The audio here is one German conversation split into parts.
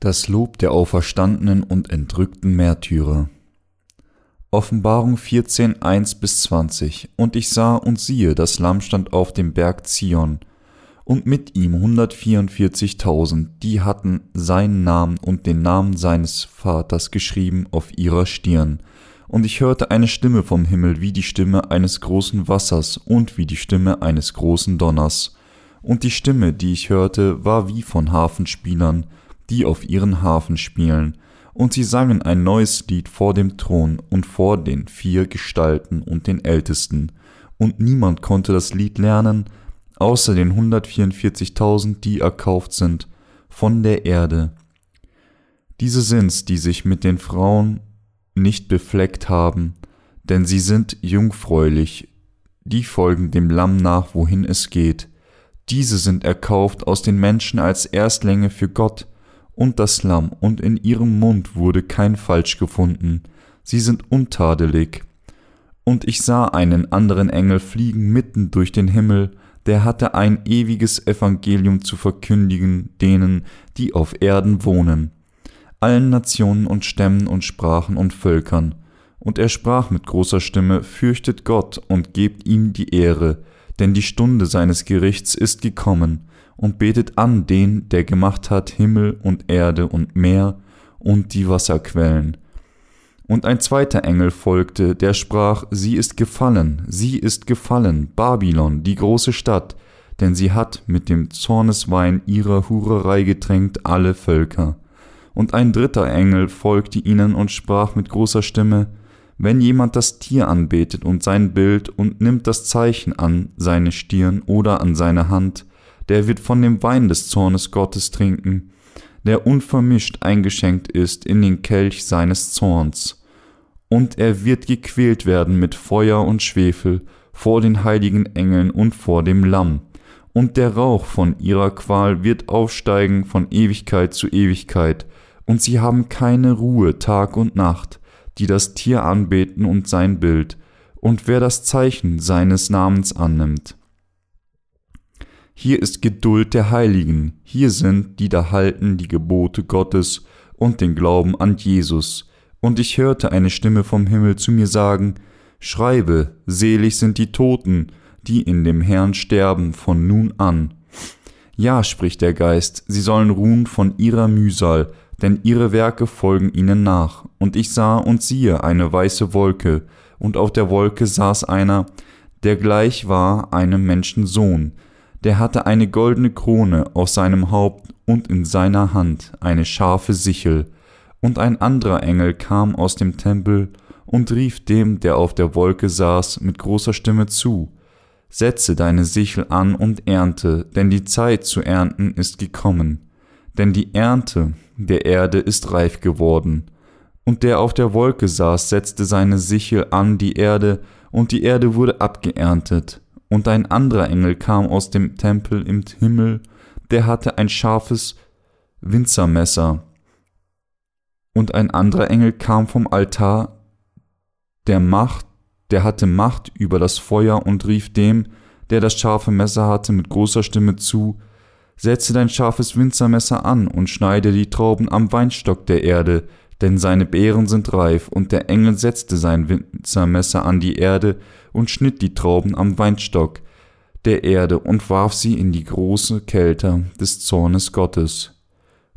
Das Lob der auferstandenen und entrückten Märtyrer. Offenbarung 14, 1 bis 20. Und ich sah und siehe, das Lamm stand auf dem Berg Zion, und mit ihm 144.000, die hatten seinen Namen und den Namen seines Vaters geschrieben auf ihrer Stirn. Und ich hörte eine Stimme vom Himmel wie die Stimme eines großen Wassers und wie die Stimme eines großen Donners. Und die Stimme, die ich hörte, war wie von Hafenspielern, die auf ihren Hafen spielen, und sie sangen ein neues Lied vor dem Thron und vor den vier Gestalten und den Ältesten, und niemand konnte das Lied lernen, außer den 144.000, die erkauft sind von der Erde. Diese sind's, die sich mit den Frauen nicht befleckt haben, denn sie sind jungfräulich, die folgen dem Lamm nach, wohin es geht. Diese sind erkauft aus den Menschen als Erstlänge für Gott, und das Lamm, und in ihrem Mund wurde kein Falsch gefunden, sie sind untadelig. Und ich sah einen anderen Engel fliegen mitten durch den Himmel, der hatte ein ewiges Evangelium zu verkündigen denen, die auf Erden wohnen, allen Nationen und Stämmen und Sprachen und Völkern. Und er sprach mit großer Stimme, Fürchtet Gott und gebt ihm die Ehre, denn die Stunde seines Gerichts ist gekommen, und betet an den, der gemacht hat Himmel und Erde und Meer und die Wasserquellen. Und ein zweiter Engel folgte, der sprach, Sie ist gefallen, sie ist gefallen, Babylon, die große Stadt, denn sie hat mit dem Zorneswein ihrer Hurerei getränkt alle Völker. Und ein dritter Engel folgte ihnen und sprach mit großer Stimme, wenn jemand das Tier anbetet und sein Bild und nimmt das Zeichen an seine Stirn oder an seine Hand, der wird von dem Wein des Zornes Gottes trinken, der unvermischt eingeschenkt ist in den Kelch seines Zorns. Und er wird gequält werden mit Feuer und Schwefel vor den heiligen Engeln und vor dem Lamm. Und der Rauch von ihrer Qual wird aufsteigen von Ewigkeit zu Ewigkeit, und sie haben keine Ruhe Tag und Nacht, die das Tier anbeten und sein Bild, und wer das Zeichen seines Namens annimmt. Hier ist Geduld der Heiligen, hier sind, die da halten die Gebote Gottes und den Glauben an Jesus. Und ich hörte eine Stimme vom Himmel zu mir sagen, Schreibe, selig sind die Toten, die in dem Herrn sterben von nun an. Ja, spricht der Geist, sie sollen ruhen von ihrer Mühsal, denn ihre Werke folgen ihnen nach. Und ich sah und siehe eine weiße Wolke, und auf der Wolke saß einer, der gleich war einem Menschensohn, der hatte eine goldene Krone auf seinem Haupt und in seiner Hand eine scharfe Sichel, und ein anderer Engel kam aus dem Tempel und rief dem, der auf der Wolke saß, mit großer Stimme zu, Setze deine Sichel an und ernte, denn die Zeit zu ernten ist gekommen, denn die Ernte der Erde ist reif geworden. Und der auf der Wolke saß, setzte seine Sichel an die Erde, und die Erde wurde abgeerntet. Und ein anderer Engel kam aus dem Tempel im Himmel, der hatte ein scharfes Winzermesser. Und ein anderer Engel kam vom Altar der Macht, der hatte Macht über das Feuer und rief dem, der das scharfe Messer hatte, mit großer Stimme zu, Setze dein scharfes Winzermesser an und schneide die Trauben am Weinstock der Erde, denn seine Beeren sind reif, und der Engel setzte sein Winzermesser an die Erde und schnitt die Trauben am Weinstock der Erde und warf sie in die große Kelter des Zornes Gottes.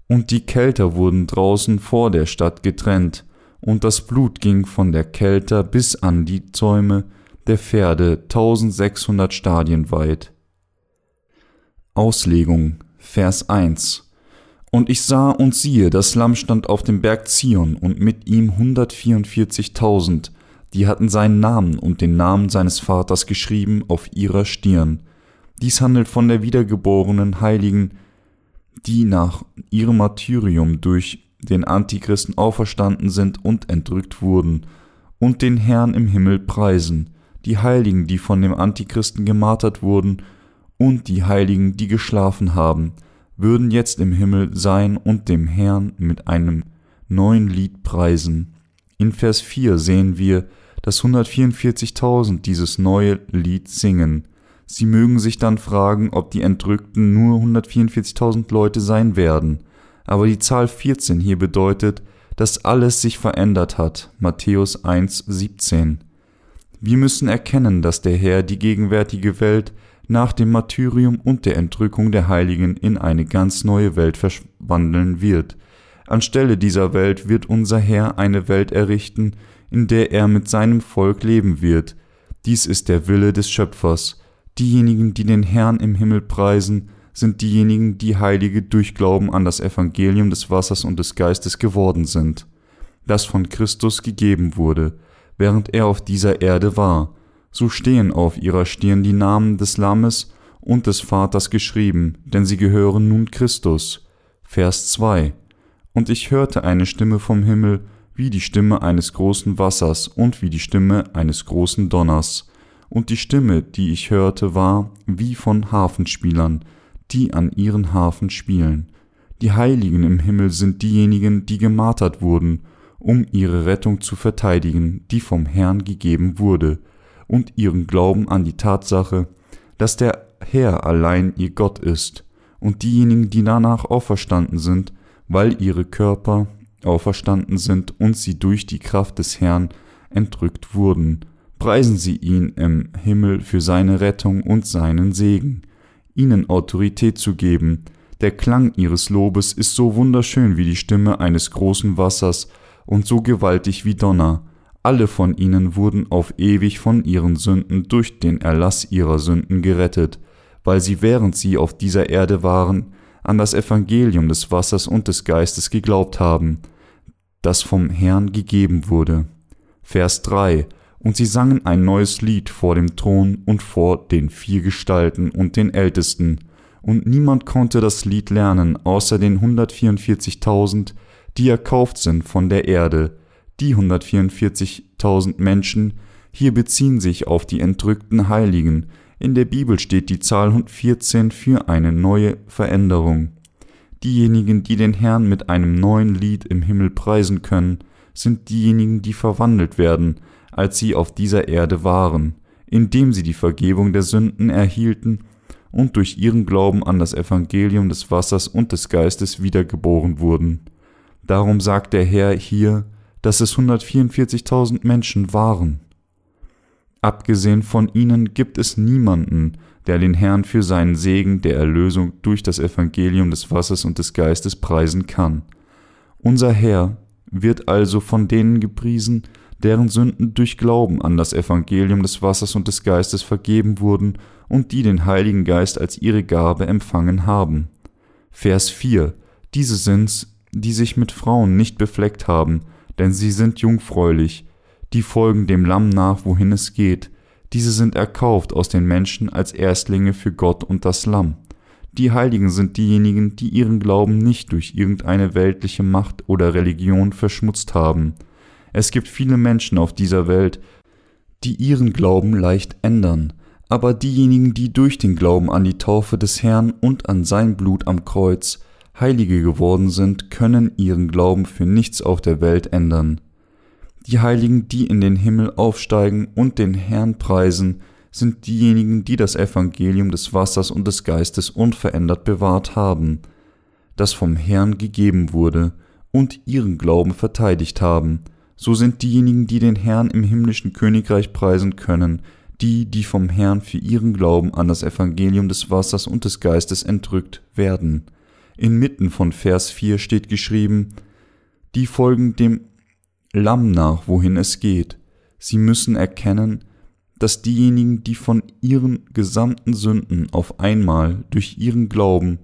Und die Kelter wurden draußen vor der Stadt getrennt, und das Blut ging von der Kelter bis an die Zäume der Pferde tausendsechshundert Stadien weit. Auslegung Vers 1 und ich sah und siehe, das Lamm stand auf dem Berg Zion und mit ihm 144.000, die hatten seinen Namen und den Namen seines Vaters geschrieben auf ihrer Stirn. Dies handelt von der wiedergeborenen Heiligen, die nach ihrem Martyrium durch den Antichristen auferstanden sind und entrückt wurden, und den Herrn im Himmel preisen, die Heiligen, die von dem Antichristen gemartert wurden, und die Heiligen, die geschlafen haben, würden jetzt im Himmel sein und dem Herrn mit einem neuen Lied preisen. In Vers 4 sehen wir, dass 144.000 dieses neue Lied singen. Sie mögen sich dann fragen, ob die Entrückten nur 144.000 Leute sein werden. aber die Zahl 14 hier bedeutet, dass alles sich verändert hat. Matthäus 1, 17. Wir müssen erkennen, dass der Herr die gegenwärtige Welt nach dem Martyrium und der Entrückung der Heiligen in eine ganz neue Welt verwandeln wird. Anstelle dieser Welt wird unser Herr eine Welt errichten, in der er mit seinem Volk leben wird. Dies ist der Wille des Schöpfers. Diejenigen, die den Herrn im Himmel preisen, sind diejenigen, die Heilige durch Glauben an das Evangelium des Wassers und des Geistes geworden sind, das von Christus gegeben wurde, während er auf dieser Erde war. So stehen auf ihrer Stirn die Namen des Lammes und des Vaters geschrieben, denn sie gehören nun Christus. Vers 2 Und ich hörte eine Stimme vom Himmel, wie die Stimme eines großen Wassers und wie die Stimme eines großen Donners. Und die Stimme, die ich hörte, war wie von Hafenspielern, die an ihren Hafen spielen. Die Heiligen im Himmel sind diejenigen, die gemartert wurden, um ihre Rettung zu verteidigen, die vom Herrn gegeben wurde, und ihren Glauben an die Tatsache, dass der Herr allein ihr Gott ist, und diejenigen, die danach auferstanden sind, weil ihre Körper auferstanden sind und sie durch die Kraft des Herrn entrückt wurden. Preisen Sie ihn im Himmel für seine Rettung und seinen Segen ihnen Autorität zu geben. Der Klang ihres Lobes ist so wunderschön wie die Stimme eines großen Wassers und so gewaltig wie Donner. Alle von ihnen wurden auf ewig von ihren Sünden durch den Erlass ihrer Sünden gerettet, weil sie während sie auf dieser Erde waren, an das Evangelium des Wassers und des Geistes geglaubt haben, das vom Herrn gegeben wurde. Vers 3 und sie sangen ein neues Lied vor dem Thron und vor den vier Gestalten und den Ältesten, und niemand konnte das Lied lernen, außer den 144.000, die erkauft sind von der Erde. Die 144.000 Menschen hier beziehen sich auf die entrückten Heiligen. In der Bibel steht die Zahl 114 für eine neue Veränderung. Diejenigen, die den Herrn mit einem neuen Lied im Himmel preisen können, sind diejenigen, die verwandelt werden, als sie auf dieser Erde waren, indem sie die Vergebung der Sünden erhielten und durch ihren Glauben an das Evangelium des Wassers und des Geistes wiedergeboren wurden. Darum sagt der Herr hier, dass es 144.000 Menschen waren. Abgesehen von ihnen gibt es niemanden, der den Herrn für seinen Segen der Erlösung durch das Evangelium des Wassers und des Geistes preisen kann. Unser Herr wird also von denen gepriesen, deren Sünden durch Glauben an das Evangelium des Wassers und des Geistes vergeben wurden und die den Heiligen Geist als ihre Gabe empfangen haben. Vers 4 Diese sind's, die sich mit Frauen nicht befleckt haben, denn sie sind jungfräulich, die folgen dem Lamm nach, wohin es geht, diese sind erkauft aus den Menschen als Erstlinge für Gott und das Lamm. Die Heiligen sind diejenigen, die ihren Glauben nicht durch irgendeine weltliche Macht oder Religion verschmutzt haben, es gibt viele Menschen auf dieser Welt, die ihren Glauben leicht ändern, aber diejenigen, die durch den Glauben an die Taufe des Herrn und an sein Blut am Kreuz Heilige geworden sind, können ihren Glauben für nichts auf der Welt ändern. Die Heiligen, die in den Himmel aufsteigen und den Herrn preisen, sind diejenigen, die das Evangelium des Wassers und des Geistes unverändert bewahrt haben, das vom Herrn gegeben wurde, und ihren Glauben verteidigt haben, so sind diejenigen, die den Herrn im himmlischen Königreich preisen können, die, die vom Herrn für ihren Glauben an das Evangelium des Wassers und des Geistes entrückt werden. Inmitten von Vers 4 steht geschrieben, die folgen dem Lamm nach, wohin es geht. Sie müssen erkennen, dass diejenigen, die von ihren gesamten Sünden auf einmal durch ihren Glauben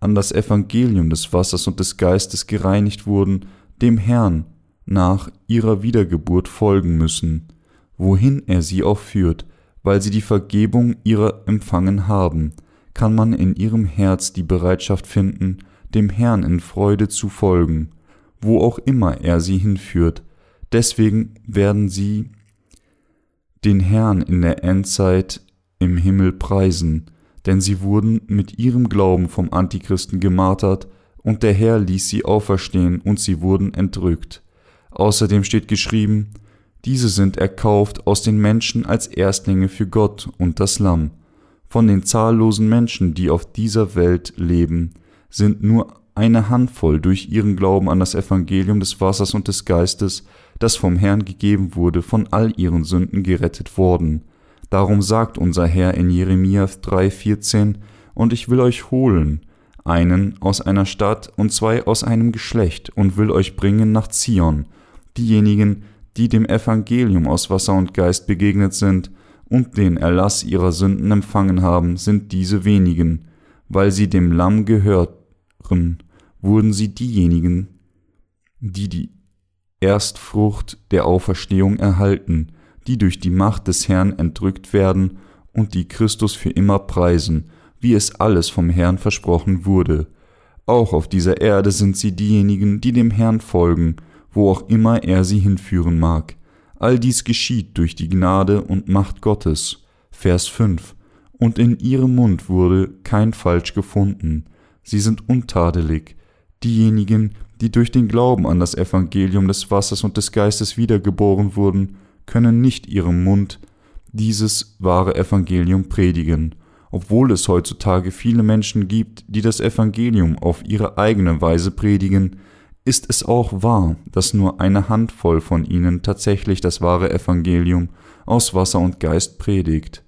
an das Evangelium des Wassers und des Geistes gereinigt wurden, dem Herrn nach ihrer Wiedergeburt folgen müssen, wohin er sie auch führt, weil sie die Vergebung ihrer empfangen haben, kann man in ihrem Herz die Bereitschaft finden, dem Herrn in Freude zu folgen, wo auch immer er sie hinführt. Deswegen werden sie den Herrn in der Endzeit im Himmel preisen, denn sie wurden mit ihrem Glauben vom Antichristen gemartert, und der Herr ließ sie auferstehen, und sie wurden entrückt. Außerdem steht geschrieben, diese sind erkauft aus den Menschen als Erstlinge für Gott und das Lamm. Von den zahllosen Menschen, die auf dieser Welt leben, sind nur eine Handvoll durch ihren Glauben an das Evangelium des Wassers und des Geistes, das vom Herrn gegeben wurde, von all ihren Sünden gerettet worden. Darum sagt unser Herr in Jeremia 3,14: Und ich will euch holen, einen aus einer Stadt und zwei aus einem Geschlecht, und will euch bringen nach Zion, diejenigen, die dem Evangelium aus Wasser und Geist begegnet sind und den Erlass ihrer Sünden empfangen haben, sind diese wenigen, weil sie dem Lamm gehören, wurden sie diejenigen, die die Erstfrucht der Auferstehung erhalten, die durch die Macht des Herrn entrückt werden und die Christus für immer preisen, wie es alles vom Herrn versprochen wurde. Auch auf dieser Erde sind sie diejenigen, die dem Herrn folgen, wo auch immer er sie hinführen mag. All dies geschieht durch die Gnade und Macht Gottes. Vers 5. Und in ihrem Mund wurde kein Falsch gefunden. Sie sind untadelig. Diejenigen, die durch den Glauben an das Evangelium des Wassers und des Geistes wiedergeboren wurden, können nicht ihrem Mund dieses wahre Evangelium predigen, obwohl es heutzutage viele Menschen gibt, die das Evangelium auf ihre eigene Weise predigen, ist es auch wahr, dass nur eine Handvoll von ihnen tatsächlich das wahre Evangelium aus Wasser und Geist predigt.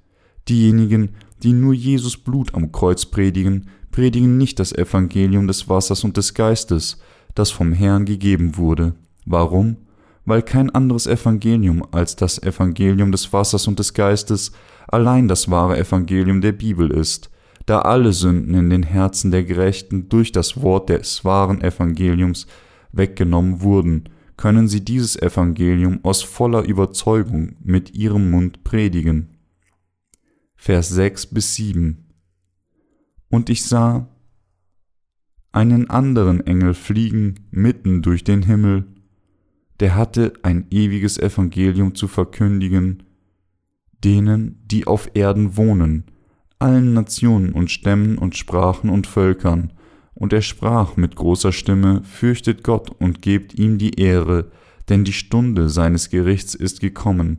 Diejenigen, die nur Jesus Blut am Kreuz predigen, predigen nicht das Evangelium des Wassers und des Geistes, das vom Herrn gegeben wurde. Warum? Weil kein anderes Evangelium als das Evangelium des Wassers und des Geistes allein das wahre Evangelium der Bibel ist, da alle Sünden in den Herzen der Gerechten durch das Wort des wahren Evangeliums weggenommen wurden, können sie dieses Evangelium aus voller Überzeugung mit ihrem Mund predigen. Vers 6 bis 7 Und ich sah einen anderen Engel fliegen mitten durch den Himmel, der hatte ein ewiges Evangelium zu verkündigen, denen, die auf Erden wohnen, allen Nationen und Stämmen und Sprachen und Völkern, und er sprach mit großer Stimme, Fürchtet Gott und gebt ihm die Ehre, denn die Stunde seines Gerichts ist gekommen,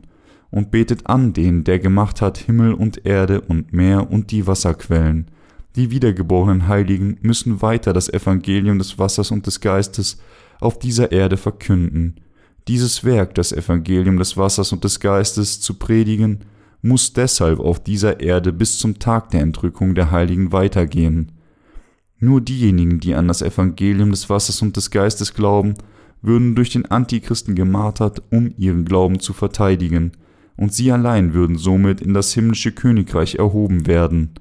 und betet an den, der gemacht hat Himmel und Erde und Meer und die Wasserquellen. Die wiedergeborenen Heiligen müssen weiter das Evangelium des Wassers und des Geistes auf dieser Erde verkünden. Dieses Werk, das Evangelium des Wassers und des Geistes zu predigen, muss deshalb auf dieser Erde bis zum Tag der Entrückung der Heiligen weitergehen. Nur diejenigen, die an das Evangelium des Wassers und des Geistes glauben, würden durch den Antichristen gemartert, um ihren Glauben zu verteidigen, und sie allein würden somit in das himmlische Königreich erhoben werden.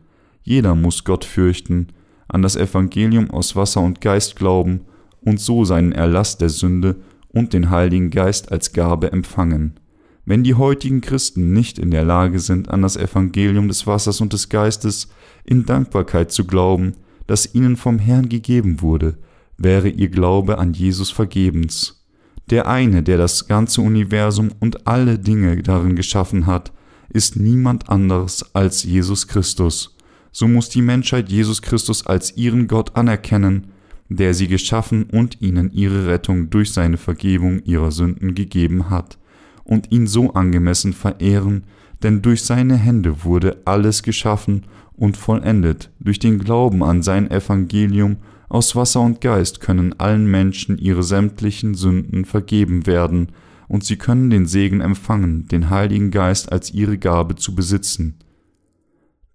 Jeder muss Gott fürchten, an das Evangelium aus Wasser und Geist glauben und so seinen Erlass der Sünde und den Heiligen Geist als Gabe empfangen. Wenn die heutigen Christen nicht in der Lage sind, an das Evangelium des Wassers und des Geistes in Dankbarkeit zu glauben, das ihnen vom Herrn gegeben wurde, wäre ihr Glaube an Jesus vergebens. Der eine, der das ganze Universum und alle Dinge darin geschaffen hat, ist niemand anderes als Jesus Christus. So muss die Menschheit Jesus Christus als ihren Gott anerkennen, der sie geschaffen und ihnen ihre Rettung durch seine Vergebung ihrer Sünden gegeben hat, und ihn so angemessen verehren, denn durch seine Hände wurde alles geschaffen und vollendet. Durch den Glauben an sein Evangelium aus Wasser und Geist können allen Menschen ihre sämtlichen Sünden vergeben werden, und sie können den Segen empfangen, den Heiligen Geist als ihre Gabe zu besitzen.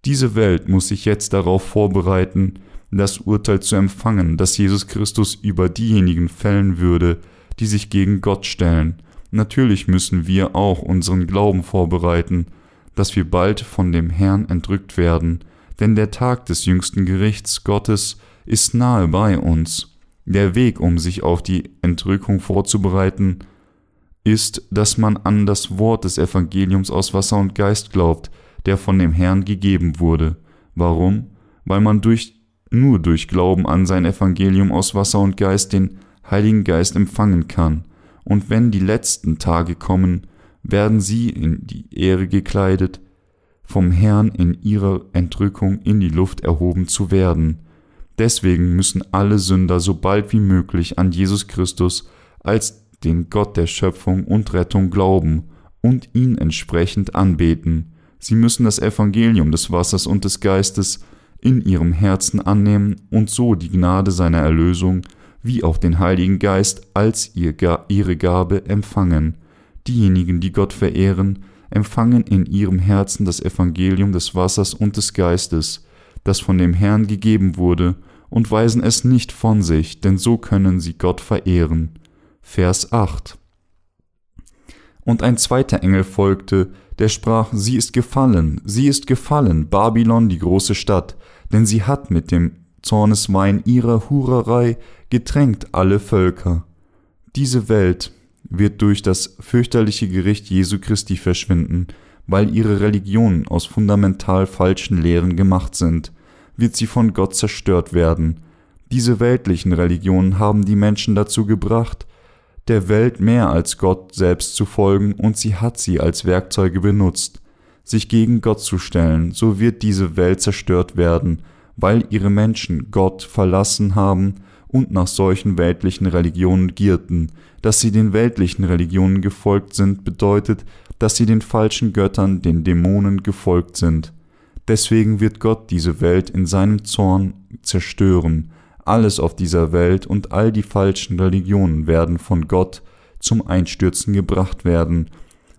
Diese Welt muss sich jetzt darauf vorbereiten, das Urteil zu empfangen, das Jesus Christus über diejenigen fällen würde, die sich gegen Gott stellen. Natürlich müssen wir auch unseren Glauben vorbereiten, dass wir bald von dem Herrn entrückt werden, denn der Tag des jüngsten Gerichts Gottes ist nahe bei uns. Der Weg, um sich auf die Entrückung vorzubereiten, ist, dass man an das Wort des Evangeliums aus Wasser und Geist glaubt, der von dem Herrn gegeben wurde. Warum? Weil man durch, nur durch Glauben an sein Evangelium aus Wasser und Geist den Heiligen Geist empfangen kann. Und wenn die letzten Tage kommen, werden sie in die Ehre gekleidet, vom Herrn in ihrer Entrückung in die Luft erhoben zu werden. Deswegen müssen alle Sünder so bald wie möglich an Jesus Christus als den Gott der Schöpfung und Rettung glauben und ihn entsprechend anbeten. Sie müssen das Evangelium des Wassers und des Geistes in ihrem Herzen annehmen und so die Gnade seiner Erlösung wie auch den Heiligen Geist als ihr, ihre Gabe empfangen. Diejenigen, die Gott verehren, empfangen in ihrem Herzen das Evangelium des Wassers und des Geistes, das von dem Herrn gegeben wurde, und weisen es nicht von sich, denn so können sie Gott verehren. Vers 8 Und ein zweiter Engel folgte, der sprach, Sie ist gefallen, sie ist gefallen, Babylon, die große Stadt, denn sie hat mit dem Zorneswein ihrer Hurerei getränkt alle Völker. Diese Welt wird durch das fürchterliche Gericht Jesu Christi verschwinden, weil ihre Religionen aus fundamental falschen Lehren gemacht sind, wird sie von Gott zerstört werden. Diese weltlichen Religionen haben die Menschen dazu gebracht, der Welt mehr als Gott selbst zu folgen, und sie hat sie als Werkzeuge benutzt, sich gegen Gott zu stellen, so wird diese Welt zerstört werden, weil ihre Menschen Gott verlassen haben und nach solchen weltlichen Religionen gierten. Dass sie den weltlichen Religionen gefolgt sind, bedeutet, dass sie den falschen Göttern, den Dämonen gefolgt sind. Deswegen wird Gott diese Welt in seinem Zorn zerstören. Alles auf dieser Welt und all die falschen Religionen werden von Gott zum Einstürzen gebracht werden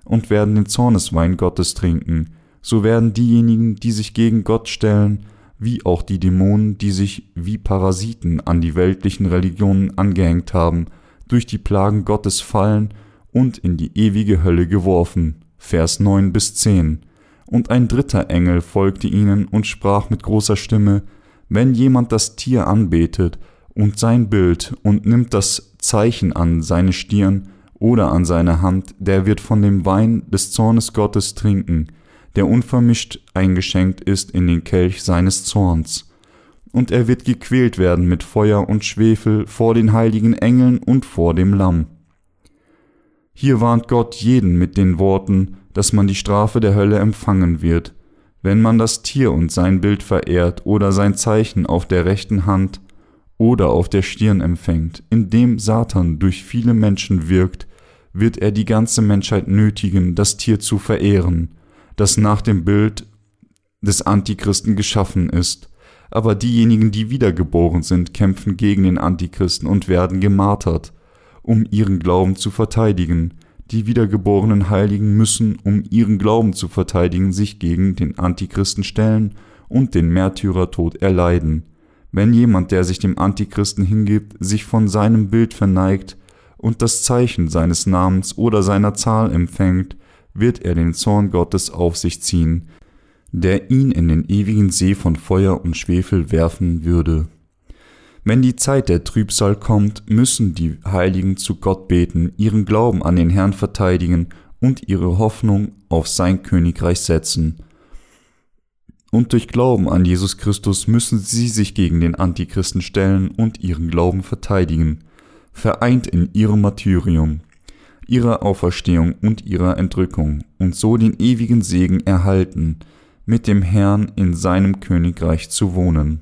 und werden den Zorneswein Gottes trinken. So werden diejenigen, die sich gegen Gott stellen, wie auch die Dämonen, die sich wie Parasiten an die weltlichen Religionen angehängt haben, durch die Plagen Gottes fallen und in die ewige Hölle geworfen. Vers 9 bis 10. Und ein dritter Engel folgte ihnen und sprach mit großer Stimme, wenn jemand das Tier anbetet und sein Bild und nimmt das Zeichen an seine Stirn oder an seine Hand, der wird von dem Wein des Zornes Gottes trinken, der unvermischt eingeschenkt ist in den Kelch seines Zorns. Und er wird gequält werden mit Feuer und Schwefel vor den heiligen Engeln und vor dem Lamm. Hier warnt Gott jeden mit den Worten, dass man die Strafe der Hölle empfangen wird, wenn man das Tier und sein Bild verehrt oder sein Zeichen auf der rechten Hand oder auf der Stirn empfängt, indem Satan durch viele Menschen wirkt, wird er die ganze Menschheit nötigen, das Tier zu verehren, das nach dem Bild des Antichristen geschaffen ist. Aber diejenigen, die wiedergeboren sind, kämpfen gegen den Antichristen und werden gemartert, um ihren Glauben zu verteidigen. Die wiedergeborenen Heiligen müssen, um ihren Glauben zu verteidigen, sich gegen den Antichristen stellen und den Märtyrertod erleiden. Wenn jemand, der sich dem Antichristen hingibt, sich von seinem Bild verneigt und das Zeichen seines Namens oder seiner Zahl empfängt, wird er den Zorn Gottes auf sich ziehen, der ihn in den ewigen See von Feuer und Schwefel werfen würde. Wenn die Zeit der Trübsal kommt, müssen die Heiligen zu Gott beten, ihren Glauben an den Herrn verteidigen und ihre Hoffnung auf sein Königreich setzen. Und durch Glauben an Jesus Christus müssen sie sich gegen den Antichristen stellen und ihren Glauben verteidigen, vereint in ihrem Martyrium ihrer Auferstehung und ihrer Entrückung und so den ewigen Segen erhalten, mit dem Herrn in seinem Königreich zu wohnen.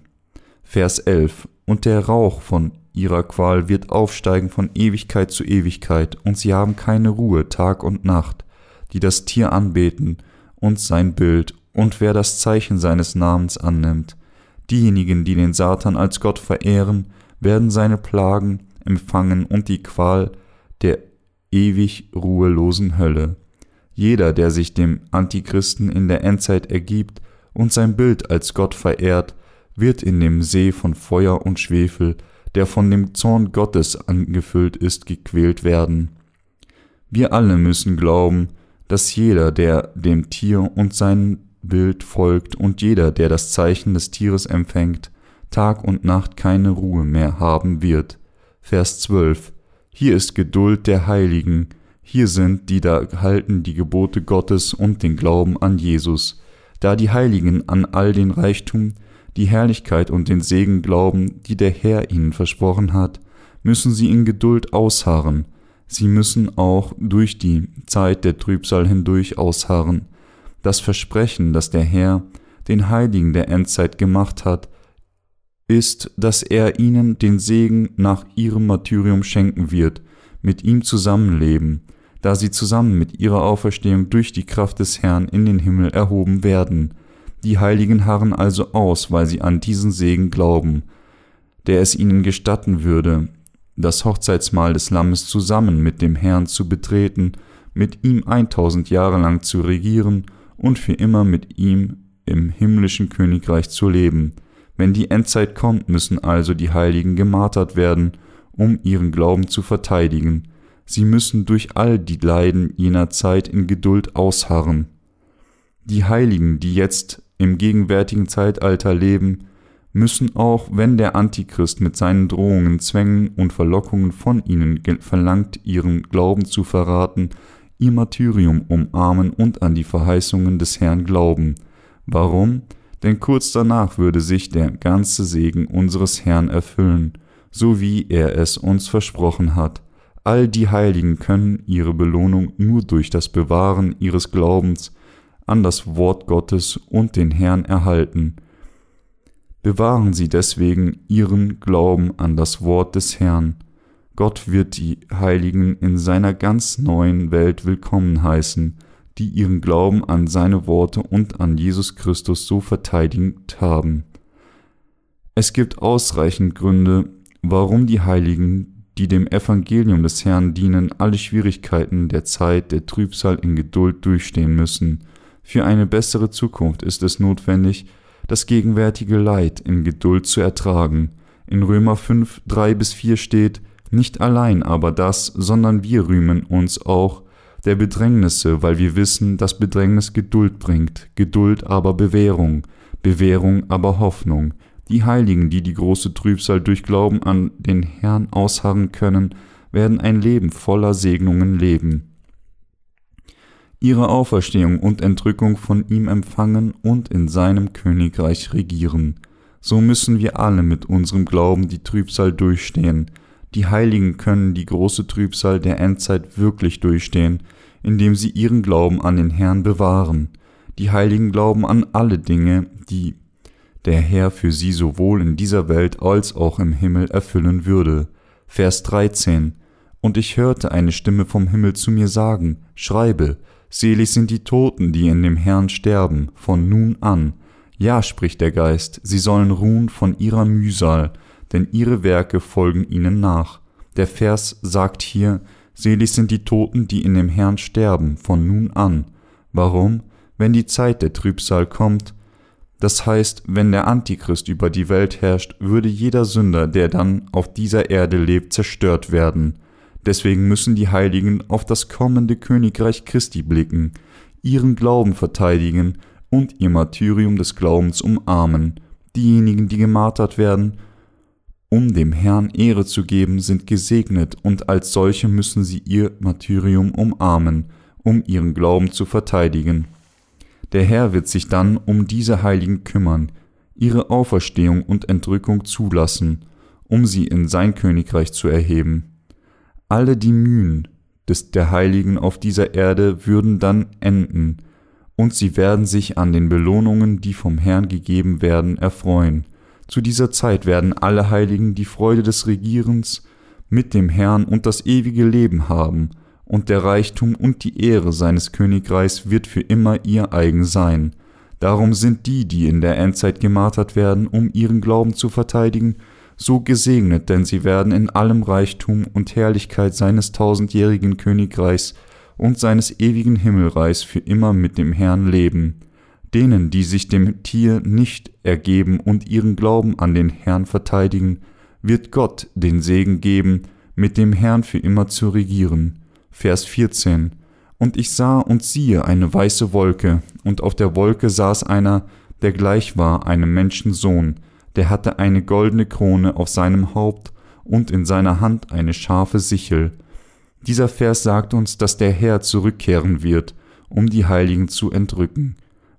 Vers 11 Und der Rauch von ihrer Qual wird aufsteigen von Ewigkeit zu Ewigkeit, und sie haben keine Ruhe Tag und Nacht, die das Tier anbeten und sein Bild, und wer das Zeichen seines Namens annimmt. Diejenigen, die den Satan als Gott verehren, werden seine Plagen empfangen und die Qual der ewig ruhelosen Hölle. Jeder, der sich dem Antichristen in der Endzeit ergibt und sein Bild als Gott verehrt, wird in dem See von Feuer und Schwefel, der von dem Zorn Gottes angefüllt ist, gequält werden. Wir alle müssen glauben, dass jeder, der dem Tier und sein Bild folgt und jeder, der das Zeichen des Tieres empfängt, Tag und Nacht keine Ruhe mehr haben wird. Vers 12 hier ist Geduld der Heiligen, hier sind die da halten die Gebote Gottes und den Glauben an Jesus. Da die Heiligen an all den Reichtum, die Herrlichkeit und den Segen glauben, die der Herr ihnen versprochen hat, müssen sie in Geduld ausharren. Sie müssen auch durch die Zeit der Trübsal hindurch ausharren. Das Versprechen, das der Herr den Heiligen der Endzeit gemacht hat, ist, dass er ihnen den Segen nach ihrem Martyrium schenken wird, mit ihm zusammenleben, da sie zusammen mit ihrer Auferstehung durch die Kraft des Herrn in den Himmel erhoben werden. Die Heiligen harren also aus, weil sie an diesen Segen glauben, der es ihnen gestatten würde, das Hochzeitsmahl des Lammes zusammen mit dem Herrn zu betreten, mit ihm eintausend Jahre lang zu regieren und für immer mit ihm im himmlischen Königreich zu leben. Wenn die Endzeit kommt, müssen also die Heiligen gemartert werden, um ihren Glauben zu verteidigen. Sie müssen durch all die Leiden jener Zeit in Geduld ausharren. Die Heiligen, die jetzt im gegenwärtigen Zeitalter leben, müssen auch, wenn der Antichrist mit seinen Drohungen, Zwängen und Verlockungen von ihnen verlangt, ihren Glauben zu verraten, ihr Martyrium umarmen und an die Verheißungen des Herrn glauben. Warum? Denn kurz danach würde sich der ganze Segen unseres Herrn erfüllen, so wie er es uns versprochen hat. All die Heiligen können ihre Belohnung nur durch das Bewahren ihres Glaubens an das Wort Gottes und den Herrn erhalten. Bewahren Sie deswegen Ihren Glauben an das Wort des Herrn. Gott wird die Heiligen in seiner ganz neuen Welt willkommen heißen, die ihren Glauben an seine Worte und an Jesus Christus so verteidigt haben. Es gibt ausreichend Gründe, warum die Heiligen, die dem Evangelium des Herrn dienen, alle Schwierigkeiten der Zeit der Trübsal in Geduld durchstehen müssen. Für eine bessere Zukunft ist es notwendig, das gegenwärtige Leid in Geduld zu ertragen. In Römer 5, 3 bis 4 steht, nicht allein aber das, sondern wir rühmen uns auch der Bedrängnisse, weil wir wissen, dass Bedrängnis Geduld bringt, Geduld aber Bewährung, Bewährung aber Hoffnung. Die Heiligen, die die große Trübsal durch Glauben an den Herrn ausharren können, werden ein Leben voller Segnungen leben ihre Auferstehung und Entrückung von ihm empfangen und in seinem Königreich regieren. So müssen wir alle mit unserem Glauben die Trübsal durchstehen. Die Heiligen können die große Trübsal der Endzeit wirklich durchstehen, indem sie ihren Glauben an den Herrn bewahren. Die Heiligen glauben an alle Dinge, die der Herr für sie sowohl in dieser Welt als auch im Himmel erfüllen würde. Vers 13 Und ich hörte eine Stimme vom Himmel zu mir sagen, Schreibe, Selig sind die Toten, die in dem Herrn sterben, von nun an. Ja, spricht der Geist, sie sollen ruhen von ihrer Mühsal, denn ihre Werke folgen ihnen nach. Der Vers sagt hier, Selig sind die Toten, die in dem Herrn sterben, von nun an. Warum? Wenn die Zeit der Trübsal kommt, das heißt, wenn der Antichrist über die Welt herrscht, würde jeder Sünder, der dann auf dieser Erde lebt, zerstört werden. Deswegen müssen die Heiligen auf das kommende Königreich Christi blicken, ihren Glauben verteidigen und ihr Martyrium des Glaubens umarmen. Diejenigen, die gemartert werden, um dem Herrn Ehre zu geben, sind gesegnet und als solche müssen sie ihr Martyrium umarmen, um ihren Glauben zu verteidigen. Der Herr wird sich dann um diese Heiligen kümmern, ihre Auferstehung und Entrückung zulassen, um sie in sein Königreich zu erheben. Alle die Mühen des der Heiligen auf dieser Erde würden dann enden, und sie werden sich an den Belohnungen, die vom Herrn gegeben werden, erfreuen. Zu dieser Zeit werden alle Heiligen die Freude des Regierens mit dem Herrn und das ewige Leben haben, und der Reichtum und die Ehre seines Königreichs wird für immer ihr eigen sein. Darum sind die, die in der Endzeit gemartert werden, um ihren Glauben zu verteidigen, so gesegnet, denn sie werden in allem Reichtum und Herrlichkeit seines tausendjährigen Königreichs und seines ewigen Himmelreichs für immer mit dem Herrn leben. Denen, die sich dem Tier nicht ergeben und ihren Glauben an den Herrn verteidigen, wird Gott den Segen geben, mit dem Herrn für immer zu regieren. Vers 14 Und ich sah und siehe eine weiße Wolke, und auf der Wolke saß einer, der gleich war einem Menschensohn, der hatte eine goldene Krone auf seinem Haupt und in seiner Hand eine scharfe Sichel. Dieser Vers sagt uns, dass der Herr zurückkehren wird, um die Heiligen zu entrücken.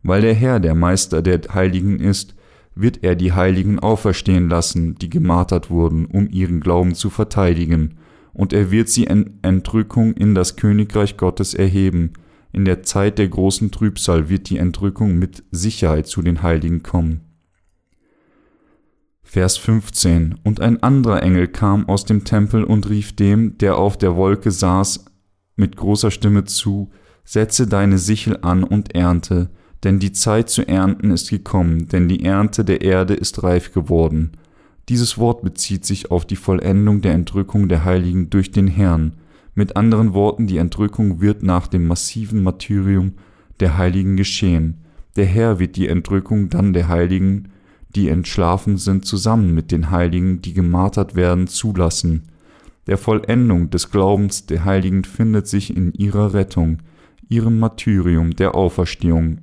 Weil der Herr der Meister der Heiligen ist, wird er die Heiligen auferstehen lassen, die gemartert wurden, um ihren Glauben zu verteidigen, und er wird sie in Entrückung in das Königreich Gottes erheben. In der Zeit der großen Trübsal wird die Entrückung mit Sicherheit zu den Heiligen kommen. Vers 15 Und ein anderer Engel kam aus dem Tempel und rief dem, der auf der Wolke saß, mit großer Stimme zu, Setze deine Sichel an und ernte, denn die Zeit zu ernten ist gekommen, denn die Ernte der Erde ist reif geworden. Dieses Wort bezieht sich auf die Vollendung der Entrückung der Heiligen durch den Herrn. Mit anderen Worten, die Entrückung wird nach dem massiven Martyrium der Heiligen geschehen. Der Herr wird die Entrückung dann der Heiligen, die entschlafen sind, zusammen mit den Heiligen, die gemartert werden, zulassen. Der Vollendung des Glaubens der Heiligen findet sich in ihrer Rettung, ihrem Martyrium, der Auferstehung,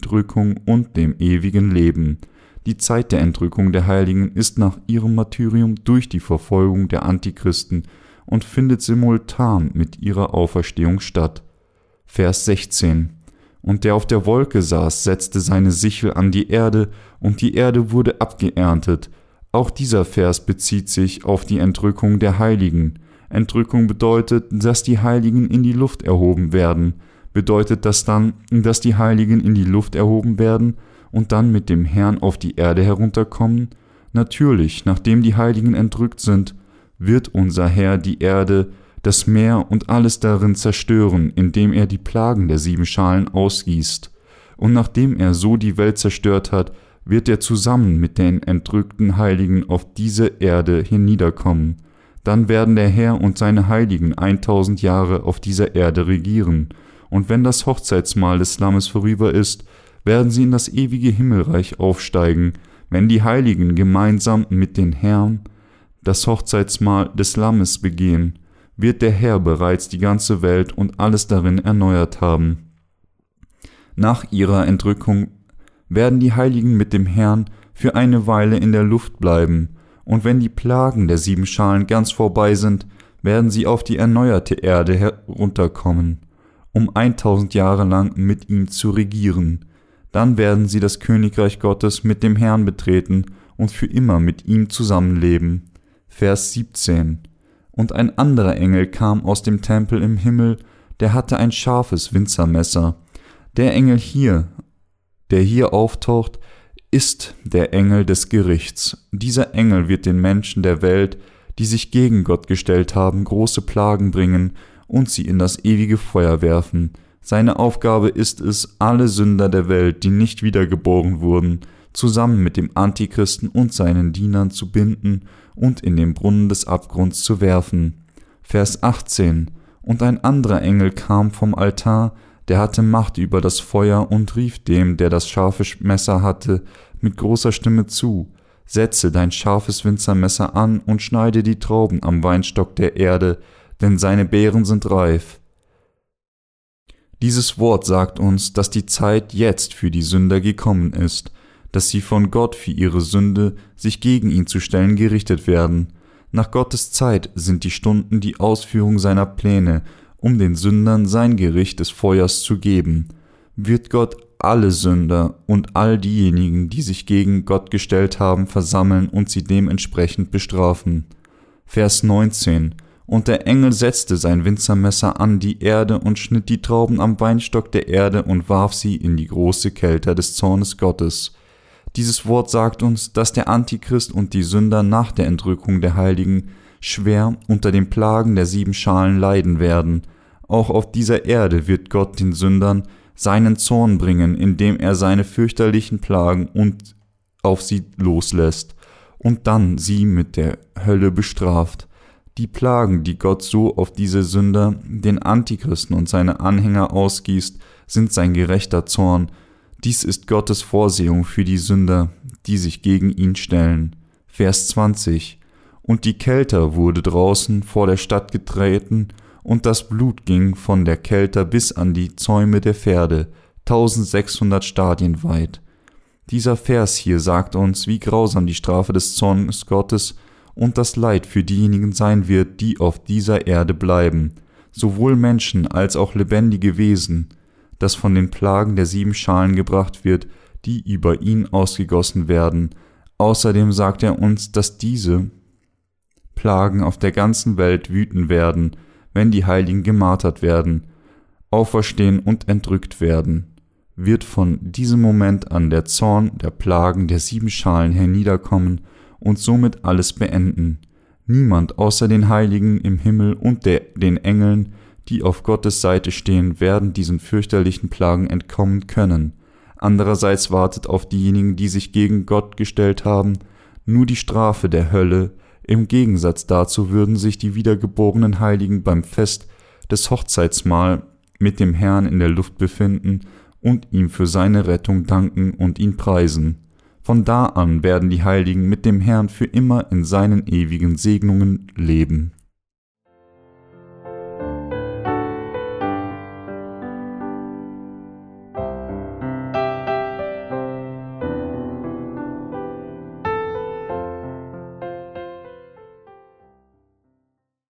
Entrückung und dem ewigen Leben. Die Zeit der Entrückung der Heiligen ist nach ihrem Martyrium durch die Verfolgung der Antichristen und findet simultan mit ihrer Auferstehung statt. Vers 16 Und der auf der Wolke saß, setzte seine Sichel an die Erde, und die Erde wurde abgeerntet. Auch dieser Vers bezieht sich auf die Entrückung der Heiligen. Entrückung bedeutet, dass die Heiligen in die Luft erhoben werden. Bedeutet das dann, dass die Heiligen in die Luft erhoben werden und dann mit dem Herrn auf die Erde herunterkommen? Natürlich, nachdem die Heiligen entrückt sind, wird unser Herr die Erde, das Meer und alles darin zerstören, indem er die Plagen der sieben Schalen ausgießt. Und nachdem er so die Welt zerstört hat, wird er zusammen mit den entrückten Heiligen auf diese Erde hinniederkommen. Dann werden der Herr und seine Heiligen eintausend Jahre auf dieser Erde regieren, und wenn das Hochzeitsmahl des Lammes vorüber ist, werden sie in das ewige Himmelreich aufsteigen, wenn die Heiligen gemeinsam mit den Herrn das Hochzeitsmahl des Lammes begehen, wird der Herr bereits die ganze Welt und alles darin erneuert haben. Nach ihrer Entrückung werden die Heiligen mit dem Herrn für eine Weile in der Luft bleiben, und wenn die Plagen der sieben Schalen ganz vorbei sind, werden sie auf die erneuerte Erde herunterkommen, um eintausend Jahre lang mit ihm zu regieren. Dann werden sie das Königreich Gottes mit dem Herrn betreten und für immer mit ihm zusammenleben. Vers 17. Und ein anderer Engel kam aus dem Tempel im Himmel, der hatte ein scharfes Winzermesser. Der Engel hier, der hier auftaucht, ist der Engel des Gerichts. Dieser Engel wird den Menschen der Welt, die sich gegen Gott gestellt haben, große Plagen bringen und sie in das ewige Feuer werfen. Seine Aufgabe ist es, alle Sünder der Welt, die nicht wiedergeboren wurden, zusammen mit dem Antichristen und seinen Dienern zu binden und in den Brunnen des Abgrunds zu werfen. Vers 18 Und ein anderer Engel kam vom Altar, der hatte Macht über das Feuer und rief dem, der das scharfe Messer hatte, mit großer Stimme zu, Setze dein scharfes Winzermesser an und schneide die Trauben am Weinstock der Erde, denn seine Beeren sind reif. Dieses Wort sagt uns, dass die Zeit jetzt für die Sünder gekommen ist, dass sie von Gott für ihre Sünde, sich gegen ihn zu stellen, gerichtet werden. Nach Gottes Zeit sind die Stunden die Ausführung seiner Pläne, um den Sündern sein Gericht des Feuers zu geben. Wird Gott alle Sünder und all diejenigen, die sich gegen Gott gestellt haben, versammeln und sie dementsprechend bestrafen. Vers 19 Und der Engel setzte sein Winzermesser an die Erde und schnitt die Trauben am Weinstock der Erde und warf sie in die große Kälte des Zornes Gottes. Dieses Wort sagt uns, dass der Antichrist und die Sünder nach der Entrückung der Heiligen schwer unter den Plagen der sieben Schalen leiden werden. Auch auf dieser Erde wird Gott den Sündern seinen Zorn bringen, indem er seine fürchterlichen Plagen und auf sie loslässt und dann sie mit der Hölle bestraft. Die Plagen, die Gott so auf diese Sünder, den Antichristen und seine Anhänger ausgießt, sind sein gerechter Zorn, dies ist Gottes Vorsehung für die Sünder, die sich gegen ihn stellen. Vers 20 Und die Kelter wurde draußen vor der Stadt getreten, und das Blut ging von der Kelter bis an die Zäume der Pferde, 1600 Stadien weit. Dieser Vers hier sagt uns, wie grausam die Strafe des Zorns Gottes und das Leid für diejenigen sein wird, die auf dieser Erde bleiben, sowohl Menschen als auch lebendige Wesen, das von den Plagen der sieben Schalen gebracht wird, die über ihn ausgegossen werden. Außerdem sagt er uns, dass diese Plagen auf der ganzen Welt wüten werden, wenn die Heiligen gemartert werden, auferstehen und entrückt werden, wird von diesem Moment an der Zorn der Plagen der sieben Schalen herniederkommen und somit alles beenden. Niemand außer den Heiligen im Himmel und der, den Engeln die auf Gottes Seite stehen, werden diesen fürchterlichen Plagen entkommen können. Andererseits wartet auf diejenigen, die sich gegen Gott gestellt haben, nur die Strafe der Hölle, im Gegensatz dazu würden sich die wiedergeborenen Heiligen beim Fest des Hochzeitsmahl mit dem Herrn in der Luft befinden und ihm für seine Rettung danken und ihn preisen. Von da an werden die Heiligen mit dem Herrn für immer in seinen ewigen Segnungen leben.